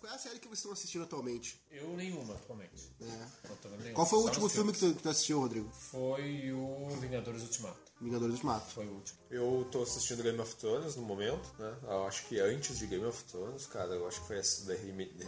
Qual é a série que vocês estão assistindo atualmente? Eu nenhuma, atualmente. É. Qual foi o Só último filme que tu, que tu assistiu, Rodrigo? Foi o Vingadores Ultimato. Vingadores do Mato. Foi o último. Eu tô assistindo Game of Thrones no momento, né? Eu acho que antes de Game of Thrones, cara, eu acho que foi essa The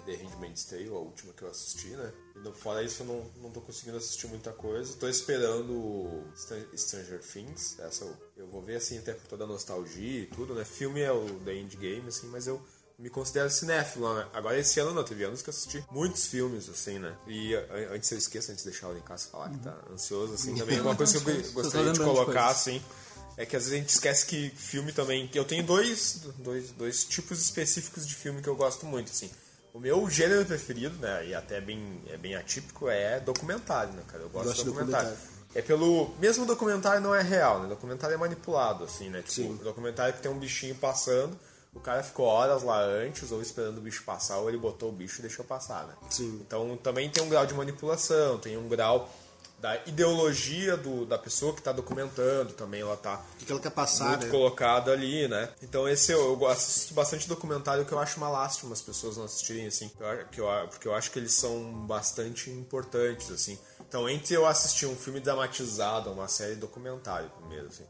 The Handmaid's Tale, a última que eu assisti, né? E fora isso, eu não, não tô conseguindo assistir muita coisa. Tô esperando Stranger Things, essa eu, eu vou ver, assim, até por toda a nostalgia e tudo, né? Filme é o The Endgame, assim, mas eu me considero cinéfilo, né? Agora esse ano não, teve anos que eu assisti muitos filmes, assim, né? E antes eu esqueço, antes de deixar o Nicasso falar que tá ansioso, assim, também uma coisa que eu gostaria de colocar, assim, é que às vezes a gente esquece que filme também. Eu tenho dois, dois, dois tipos específicos de filme que eu gosto muito, assim. O meu gênero preferido, né, e até bem, é bem atípico, é documentário, né, cara? Eu gosto Gosto de documentário. documentário. É pelo. Mesmo documentário não é real, né? Documentário é manipulado, assim, né? Tipo, o documentário que tem um bichinho passando, o cara ficou horas lá antes, ou esperando o bicho passar, ou ele botou o bicho e deixou passar, né? Sim. Então também tem um grau de manipulação, tem um grau da ideologia do, da pessoa que está documentando, também ela tá O que ela quer passar, muito né? colocada ali, né? Então esse eu, eu assisto bastante documentário que eu acho uma lástima as pessoas não assistirem, assim, que eu- que porque eu acho que eles são bastante importantes, assim. Então entre eu assistir um filme dramatizado, uma série documentário primeiro, assim.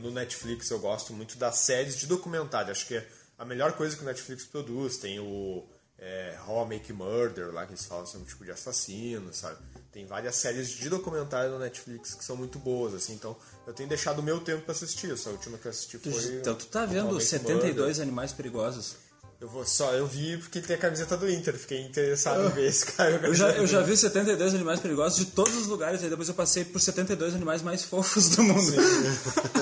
No Netflix eu gosto muito das séries de documentário, acho que é a melhor coisa que o Netflix produz. Tem o é, How I Make Murder, lá que eles falam sobre um tipo de assassino, sabe? Tem várias séries de documentário no Netflix que são muito boas, assim. Então, eu tenho deixado o meu tempo pra assistir. Essa última que eu assisti foi... Então tu tá vendo Make 72 Murder. animais perigosos. Eu vou só... Eu vi porque tem a camiseta do Inter. Fiquei interessado em ver esse cara. Eu já, eu já vi 72 animais perigosos de todos os lugares, aí depois eu passei por 72 animais mais fofos do mundo.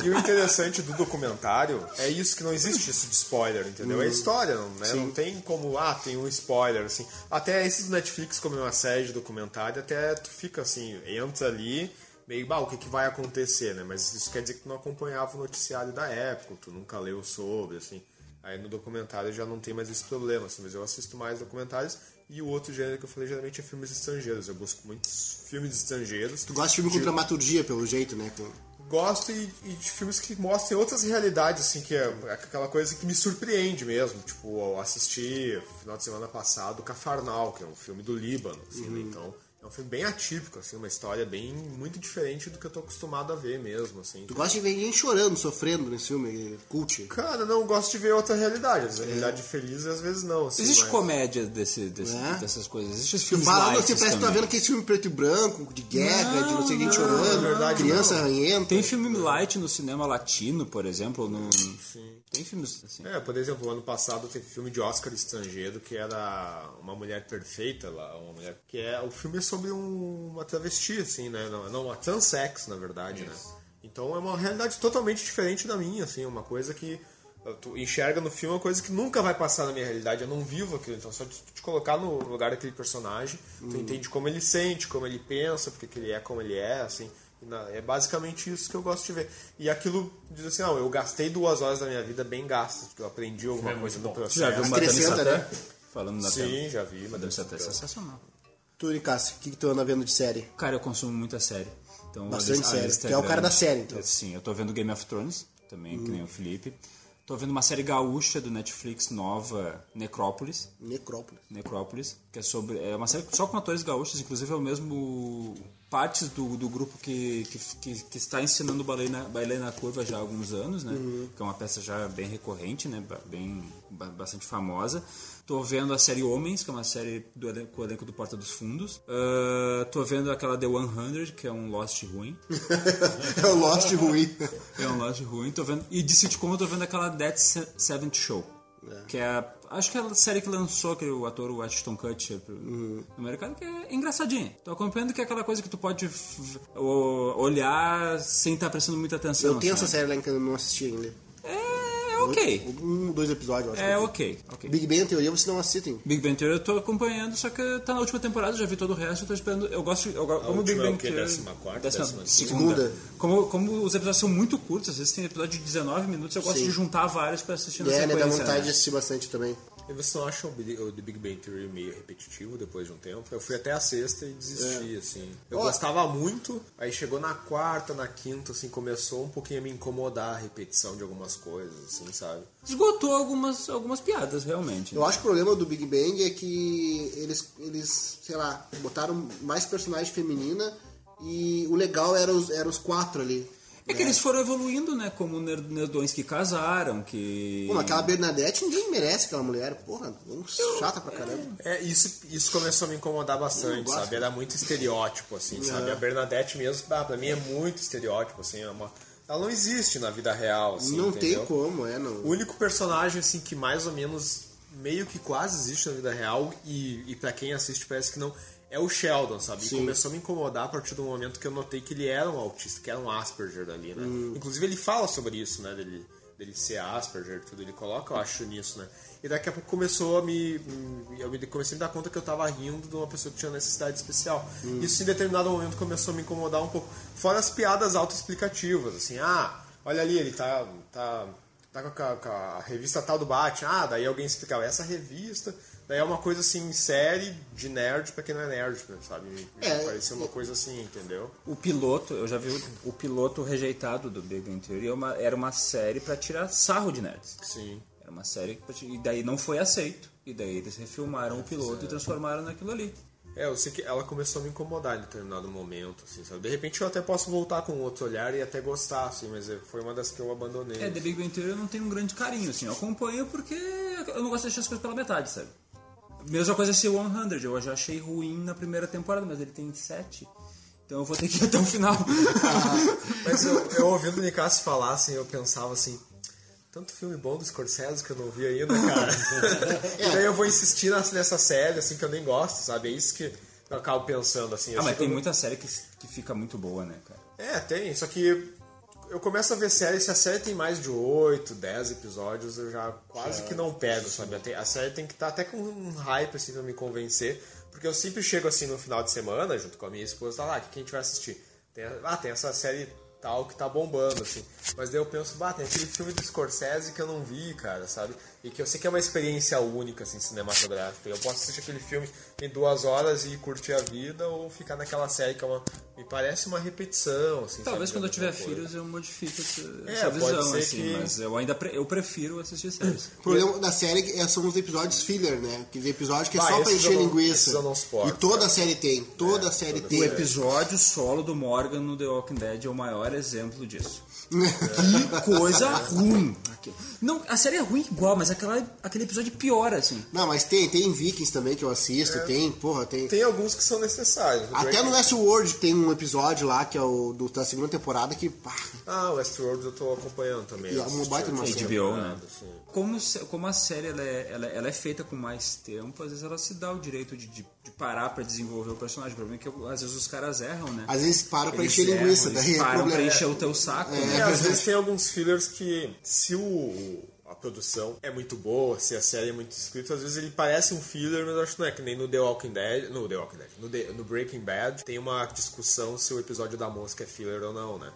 E o interessante do documentário é isso que não existe isso de spoiler, entendeu? É história, não, né? não tem como, ah, tem um spoiler, assim. Até esses do Netflix, como é uma série de documentário, até tu fica assim, entra ali, meio, bah, o que, que vai acontecer, né? Mas isso quer dizer que tu não acompanhava o noticiário da época, tu nunca leu sobre, assim. Aí no documentário já não tem mais esse problema, assim, mas eu assisto mais documentários. E o outro gênero que eu falei geralmente é filmes estrangeiros. Eu busco muitos filmes estrangeiros. Tu gosta de filme com dramaturgia, pelo jeito, né? Com- Gosto e, e de filmes que mostrem outras realidades, assim, que é aquela coisa que me surpreende mesmo. Tipo, eu assisti no final de semana passado Cafarnal, que é um filme do Líbano, assim, né? Então, é um filme bem atípico, assim, uma história bem muito diferente do que eu tô acostumado a ver mesmo, assim. Tu gosta de ver ninguém chorando, sofrendo nesse filme, cult. Cara, não gosto de ver outra realidade. Às vezes, realidade feliz e às vezes não. Assim, Existe mas- comédia desse, desse- É? dessas coisas. Existe os Tu filmes fala, light você parece que tá vendo aquele filme preto e branco, de guerra, de não sei quem chorando, verdade, criança não. arranhenta. Tem filme light no cinema latino, por exemplo. No... Tem filmes assim. É, por exemplo, ano passado teve filme de Oscar estrangeiro que era Uma Mulher Perfeita, lá, uma mulher que é o filme é sobre um- uma travesti, assim, né? Não, não uma transex, na verdade, né? Então é uma realidade totalmente diferente da minha, assim, uma coisa que tu enxerga no filme uma coisa que nunca vai passar na minha realidade, eu não vivo aquilo, então só de tu te colocar no lugar daquele personagem, tu entende como ele sente, como ele pensa, porque que ele é como ele é, assim. E É basicamente isso que eu gosto de ver. E aquilo diz assim, não, eu gastei duas horas da minha vida bem gastas, porque eu aprendi alguma coisa no processo. Já viu Madame Satã? Satã? Falando na tela. Sim, já vi. Madame Satã é sensacional. Tu, Nicásio, o que, que tu anda vendo de série? Cara, eu consumo muita série. Então, Bastante a lista- a série. Tu é o cara da série, então. Sim, eu tô vendo Game of Thrones, também, que nem o Felipe. Tô vendo uma série gaúcha do Netflix nova, Necrópolis. Necrópolis. Necrópolis, que é sobre. É uma série só com atores gaúchos, inclusive é o mesmo. Partes do, do grupo que, que, que, que está ensinando balé na, balé na curva já há alguns anos, né? Que é uma peça já bem recorrente, né? Bem, ba- bastante famosa. Tô vendo a série Homens, que é uma série do elenco, com o elenco do Porta dos Fundos. Ah, tô vendo aquela The 100, que é um Lost ruim. É o Lost ruim. É um Lost ruim. Tô vendo, e de sitcom eu tô vendo aquela Dead Se- Seventh Show. Que é, acho que é a série que lançou aquele, o ator o Ashton Kutcher pro- no mercado, que é engraçadinha. Tô acompanhando que é aquela coisa que tu pode olhar sem estar prestando muita atenção. Eu tenho essa sabe? série lá em que eu não assisti ainda. É ok. Um, dois episódios, eu acho. É ok. ok. Big Bang Teoria você não assistem. Big Bang Theory eu tô acompanhando, só que tá na última temporada, já vi todo o resto, eu tô esperando. Eu gosto. Eu, go- como Big última é o Bang quê? Theory. Décima quarta, décima décima segunda. segunda? Como, como os episódios são muito curtos, às vezes tem episódio de 19 minutos, eu gosto Sim. de juntar vários pra assistir na É, né? Dá sequência. vontade né? de assistir bastante também. E você não acha o The Big Bang Theory meio repetitivo depois de um tempo? Eu fui até a sexta e desisti, assim. Eu Ó. gostava muito, aí chegou na quarta, na quinta, assim, começou um pouquinho a me incomodar a repetição de algumas coisas, assim, sabe? Esgotou algumas, algumas piadas, realmente. Eu acho que o problema do Big Bang é que eles, eles sei lá, botaram mais personagem feminina e o legal era os, era os quatro ali. É que eles foram evoluindo, né? Como ner- nerdões que casaram, que. Pô, mas aquela Bernadette, ninguém merece aquela mulher. Porra, chata pra caramba. É, isso, isso começou a me incomodar bastante, sabe? Era muito estereótipo, assim, sabe? A Bernadette mesmo, ah, pra mim é muito estereótipo, assim, é uma... Ela não existe na vida real, assim, não entendeu? tem como, é, O não. único personagem, assim, que mais ou menos meio que quase existe na vida real e, e para quem assiste parece que não, é o Sheldon, sabe? E começou a me incomodar a partir do momento que eu notei que ele era um autista, que era um Asperger ali, né? Hum. Inclusive ele fala sobre isso, né? Dele, dele ser Asperger, tudo, ele coloca, eu acho, nisso, né? E daqui a pouco começou a me. Eu me comecei a me dar conta que eu tava rindo de uma pessoa que tinha necessidade especial. Hum. Isso em determinado momento começou a me incomodar um pouco. Fora as piadas autoexplicativas, assim, ah, olha ali, ele tá. tá tá com a, com a revista tal do Batman, ah, daí alguém explicava essa revista, daí é uma coisa assim, série de nerd pra quem não é nerd, sabe? Me É, parecia uma coisa assim, entendeu? O piloto, eu já vi o, o piloto rejeitado do Big Bang Theory, é uma- era uma série pra tirar sarro de nerds. Sim. Era uma série pra ti- e daí não foi aceito. E daí eles refilmaram o piloto e transformaram naquilo ali. É, eu sei que ela começou a me incomodar em determinado momento, assim, sabe? De repente eu até posso voltar com outro olhar e até gostar, assim, mas é- foi uma das que eu abandonei. É, The Big Bang Theory eu não tenho um grande carinho, assim. Eu acompanho porque eu não gosto de deixar as coisas pela metade, sabe? Mesma coisa é ser 100, eu já achei ruim na primeira temporada, mas ele tem 7. Então eu vou ter que ir até o final. Mas eu, eu ouvindo o Nicasso falar, assim, eu pensava assim, tanto filme bom do Scorsese que eu não vi ainda, cara. e daí eu vou insistir nessa, série, assim, que eu nem gosto, sabe? É isso que eu acabo pensando, assim. eu ah, mas tem no- muita série que, que fica muito boa, né, cara? É, tem, só que eu começo a ver série, se a série tem mais de 8, 10 episódios, eu já quase que não pego, sabe? A série tem que estar até com um hype, assim, pra me convencer, porque eu sempre chego, assim, no final de semana, junto com a minha esposa, tá lá, o que que a gente vai assistir? Tem, ah, tem essa série tal que tá bombando, assim. Mas daí eu penso, bah, tem aquele filme do Scorsese que eu não vi, cara, sabe? E que eu sei que é uma experiência única, assim, cinematográfica. Eu posso assistir aquele filme em duas horas e curtir a vida, ou ficar naquela série que é uma... Me parece uma repetição, assim, Talvez sabe? quando eu tiver coisa. filhos eu modifique essa, É, essa pode visão, ser assim. que- Mas eu ainda pre- eu prefiro assistir séries. O problema da série é- são os episódios filler, né? Que episódio que é Ah, só pra encher não- linguiça. não suporto, e toda cara. a série tem. Toda a série toda tem. O episódio solo do Morgan no The Walking Dead é o maior exemplo disso. Que coisa ruim. Não, a série é ruim igual, mas aquela, aquele episódio piora, assim. Não, mas tem, tem Vikings também que eu assisto, tem, porra, tem. Tem alguns que são necessários. Até no Westworld tem um episódio lá que é o do- da segunda temporada que. pá, Ah, o Westworld eu tô acompanhando também. E é uma baita uma. HBO, né? temporada, assim. Como, como a série ela é, ela, ela é feita com mais tempo, às vezes ela se dá o direito de, de, de parar pra desenvolver o personagem. O problema é que às vezes os caras erram, né? às vezes para pra Eles encher erram, linguiça, eles daí é param pra encher o teu saco, É, né? Às vezes tem alguns fillers que, se o, a produção é muito boa, se a série é muito escrita, às vezes ele parece um filler, mas acho que não é. Que nem no The Walking Dead. No The Walking Dead. No, The- no Breaking Bad tem uma discussão se o episódio da mosca é filler ou não, né?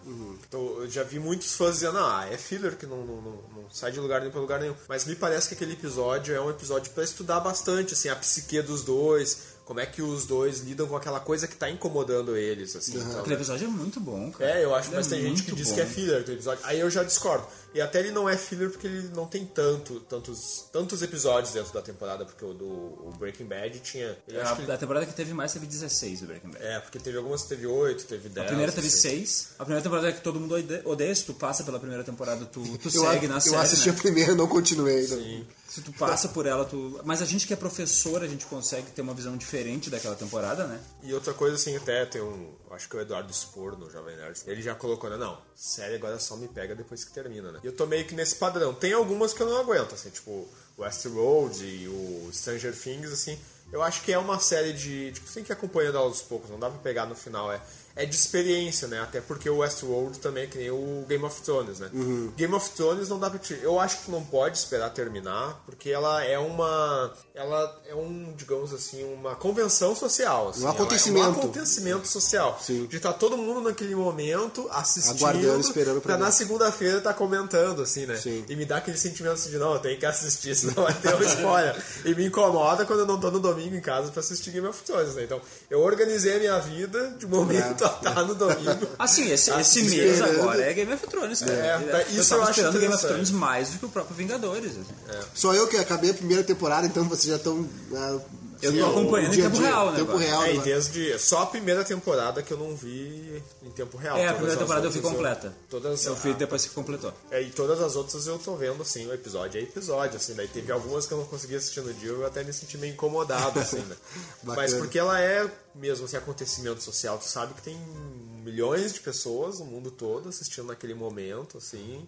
Então eu já vi muitos fãs dizendo, ah, é filler que não, não, não, não sai de lugar nenhum pra lugar nenhum. Mas me parece que aquele episódio é um episódio pra estudar bastante, assim, a psique dos dois. Como é que os dois lidam com aquela coisa que tá incomodando eles, assim. então, Aquele episódio é muito bom, cara. é, eu acho, Ele mas é tem gente que muito diz bom. que é filler do episódio. Aí eu já discordo. E até ele não é filler porque ele não tem tanto, tantos, tantos episódios dentro da temporada, porque o do o Breaking Bad tinha. ele acho que- A, a temporada que teve mais teve 16 do Breaking Bad. é, porque teve algumas que teve 8, teve 10. A primeira teve assim. 6. A primeira temporada é que todo mundo ode- odeia. Se tu passa pela primeira temporada, tu, tu Eu, segue eu na série. assisti né? a primeira e não continuei ainda. Sim. Se tu passa por ela, tu. Mas a gente que é professor, a gente consegue ter uma visão diferente daquela temporada, né? E outra coisa assim, até tem um. Acho que é o Eduardo Spor no Jovem Nerd. Ele já colocou, né? Não, série agora só me pega depois que termina, né? E eu tô meio que nesse padrão. Tem algumas que eu não aguento, assim, tipo Westworld e o Stranger Things, assim. Eu acho que é uma série de. Tipo, tem que ir acompanhando aos poucos, não dá pra pegar no final. É, é de experiência, né? Até porque o Westworld também é que nem o Game of Thrones, né? Game of Thrones não dá pra te... Eu acho que tu não pode esperar terminar, porque ela é uma... Ela é um, digamos assim, uma convenção social. Assim. Um Ela é acontecimento. um acontecimento social. Sim. De estar todo mundo naquele momento assistindo, Aguardando, esperando pra pra na segunda-feira tá comentando, assim, né? Sim. E me dá aquele sentimento assim de, não, eu tenho que assistir, senão vai ter uma spoiler. e me incomoda quando eu não tô no domingo em casa pra assistir Game of Thrones, né? Então, eu organizei a minha vida de momento estar no domingo. Assim, esse, Tá esse se mês agora é Game of Thrones, cara. É, tá, eu isso tava eu acho esperando Game of. Thrones mais do que o próprio Vingadores. assim. Só eu que acabei a primeira temporada, então vocês já estão. ah, Eu sim, tô acompanhando em tempo dia, real, né, Tempo real. É, e né? desde. Só a primeira temporada que eu não vi em tempo real. É, a primeira temporada eu vi completa. todas Eu vi ah, depois que completou. É, e todas as outras eu tô vendo, assim, o episódio é episódio, assim, daí teve algumas que eu não consegui assistir no dia, eu até me senti meio incomodado, assim, né? Mas porque ela é mesmo, assim, acontecimento social, tu sabe que tem milhões de pessoas no mundo todo assistindo naquele momento, assim,